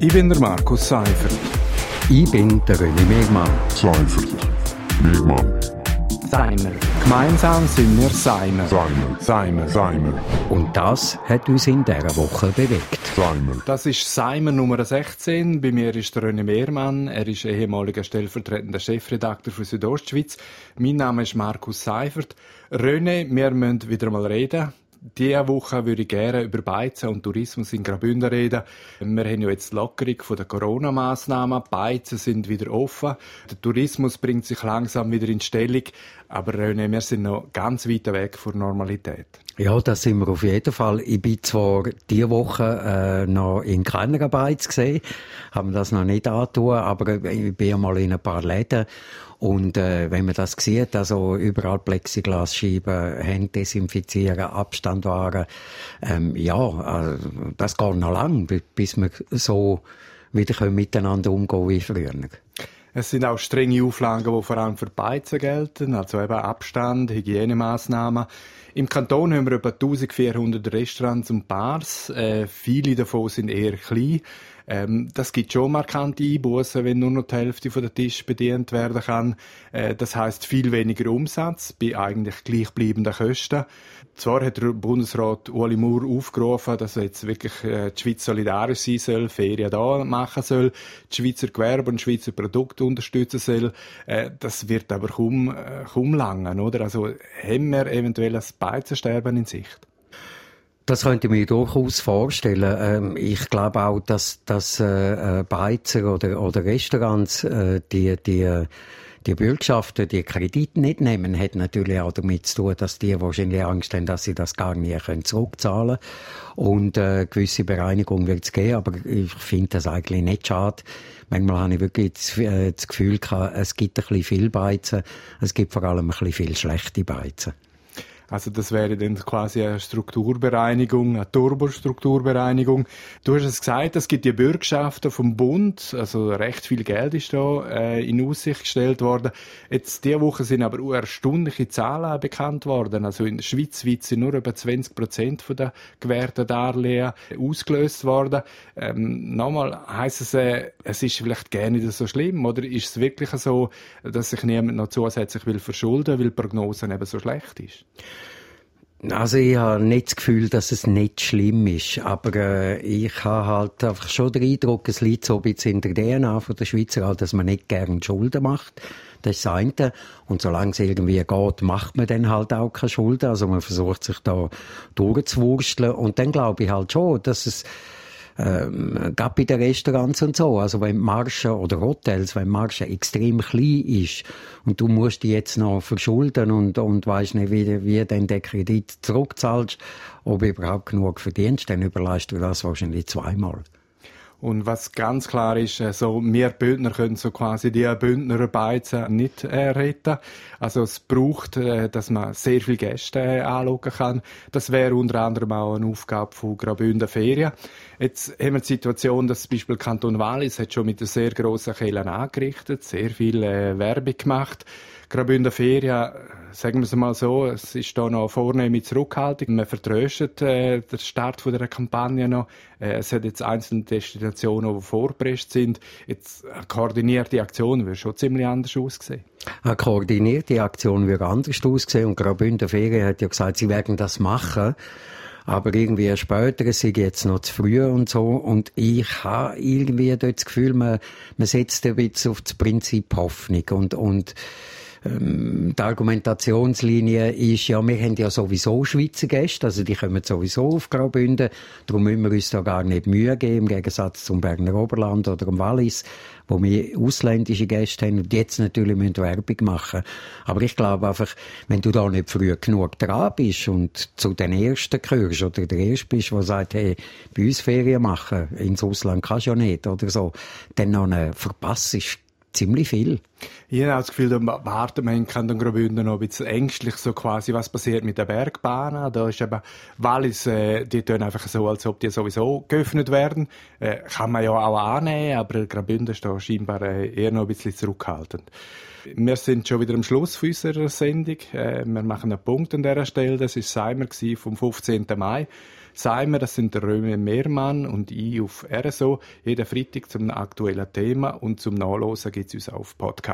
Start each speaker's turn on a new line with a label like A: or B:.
A: Ich bin der Markus Seifert.
B: Ich bin der René Megmann.
C: Seifert. Megmann.
A: Seimer. Gemeinsam sind wir Seimer.
C: Seimer.
A: Seimer.
C: Seimer.
B: Und das hat uns in dieser Woche bewegt.
C: Seimer.
A: Das ist Seimer Nummer 16. Bei mir ist der René Mehrmann. Er ist ehemaliger stellvertretender Chefredakteur für Südostschweiz. Mein Name ist Markus Seifert. René, wir müssen wieder mal reden. Diese Woche würde ich gerne über Beizen und Tourismus in Graubünden reden. Wir haben ja jetzt die Lockerung der Corona-Massnahmen. Beizen sind wieder offen. Der Tourismus bringt sich langsam wieder in Stellung. Aber René, wir sind noch ganz weit weg von Normalität.
B: Ja, das sind wir auf jeden Fall. Ich bin zwar diese Woche äh, noch in keiner Beiz gesehen, haben das noch nicht angetan, aber ich bin ja mal in ein paar Läden und äh, wenn man das sieht, also überall Plexiglasscheiben, Hände desinfizieren, Abstand wahren, ähm, ja, äh, das geht noch lang, bis wir so wieder miteinander umgehen wie früher.
A: Es sind auch strenge Auflagen, die vor allem für Beizen gelten, also eben Abstand, Hygienemaßnahmen. Im Kanton haben wir etwa 1400 Restaurants und Bars. Äh, viele davon sind eher klein. Ähm, das gibt schon markante Einbußen, wenn nur noch die Hälfte von der Tisch bedient werden kann. Äh, das heißt viel weniger Umsatz bei eigentlich gleichbleibenden Kosten. Zwar hat der Bundesrat Ueli Maurer aufgerufen, dass jetzt wirklich äh, die Schweiz solidarisch sein soll, Ferien da machen soll, die Schweizer Gewerbe und Schweizer Produkte unterstützen soll. Äh, das wird aber kaum, äh, kaum langen, oder? Also haben wir eventuell ein Beizensterben in Sicht?
B: Das könnte ich mir durchaus vorstellen. Ähm, ich glaube auch, dass, dass äh, äh Beizer oder, oder Restaurants äh, die, die die Bürgschaften die Kredite nicht nehmen, hat natürlich auch damit zu tun, dass die wahrscheinlich Angst haben, dass sie das gar nicht können zurückzahlen können. Und äh, gewisse Bereinigung wird es geben, aber ich finde das eigentlich nicht schade. Manchmal habe ich wirklich das, äh, das Gefühl es gibt ein bisschen viel Beizen, es gibt vor allem ein bisschen viel schlechte Beizen.
A: Also das wäre dann quasi eine Strukturbereinigung, eine Turbostrukturbereinigung. Du hast es gesagt, es gibt die Bürgschaften vom Bund, also recht viel Geld ist da äh, in Aussicht gestellt worden. Jetzt diese Woche sind aber erstaunliche Zahlen bekannt worden. Also in der Schweiz sind nur etwa 20 Prozent der gewährten Darlehen ausgelöst worden. Ähm, nochmal heisst es, äh, es ist vielleicht gar nicht so schlimm, oder ist es wirklich so, dass sich niemand noch zusätzlich will verschulden, weil die Prognose eben so schlecht ist?
B: Also ich habe nicht das Gefühl, dass es nicht schlimm ist, aber äh, ich habe halt einfach schon den Eindruck, es liegt so ein bisschen in der DNA von der Schweizer, halt, dass man nicht gerne Schulden macht. Das ist das eine. Und solange es irgendwie geht, macht man dann halt auch keine Schulden. Also man versucht sich da durchzuwursteln. Und dann glaube ich halt schon, dass es ähm, gerade bei den Restaurants und so, also wenn Marge oder Hotels, wenn Marge extrem klein ist und du musst die jetzt noch verschulden und, und weißt nicht, wie, wie denn der Kredit zurückzahlst, ob überhaupt genug verdienst, dann überleist du das wahrscheinlich zweimal.
A: Und was ganz klar ist, äh, so, wir Bündner können so quasi die Bündner Beizen nicht äh, retten. Also es braucht, äh, dass man sehr viele Gäste äh, anschauen kann. Das wäre unter anderem auch eine Aufgabe von Graubünden Ferien. Jetzt haben wir die Situation, dass zum Beispiel Kanton Wallis hat schon mit einer sehr grossen Kehle angerichtet, sehr viel äh, Werbung gemacht. Graubünden Ferien, sagen wir es mal so, es ist da noch vornehme Zurückhaltung. Man vertröstet äh, den Start von der Kampagne noch. Äh, es hat jetzt einzelne Destinationen, die vorgepresst sind. Jetzt eine koordinierte Aktion würde schon ziemlich anders aussehen.
B: Eine koordinierte Aktion würde anders aussehen und Graubünden Ferien hat ja gesagt, sie werden das machen. Aber irgendwie später, es ist jetzt noch zu früh und so. Und ich habe irgendwie dort das Gefühl, man, man setzt ein bisschen auf das Prinzip Hoffnung und, und ähm, die Argumentationslinie ist, ja, wir haben ja sowieso Schweizer Gäste, also die kommen sowieso auf Graubünden, darum müssen wir uns da gar nicht Mühe geben, im Gegensatz zum Berner Oberland oder dem Wallis, wo wir ausländische Gäste haben und jetzt natürlich müssen Werbung machen. Aber ich glaube einfach, wenn du da nicht früh genug dran bist und zu den Ersten gehörst oder der Erste bist, der sagt, hey, bei uns Ferien machen, ins Ausland kannst du ja nicht oder so, dann noch verpasst ziemlich viel.
A: Ich habe das Gefühl, da warten wir in Kanton Graubünden noch ein bisschen ängstlich, so quasi, was passiert mit der Bergbahn. Da ist eben Wallis, äh, die tun einfach so, als ob die sowieso geöffnet werden. Äh, kann man ja auch annehmen, aber Graubünden ist da scheinbar äh, eher noch ein bisschen zurückhaltend. Wir sind schon wieder am Schluss unserer Sendung. Äh, wir machen einen Punkt an dieser Stelle. Das war Seimer vom 15. Mai. Seimer, das sind der Römer Mehrmann und ich auf RSO. Jeden Freitag zum aktuellen Thema und zum Nachlesen gibt es uns auf Podcast.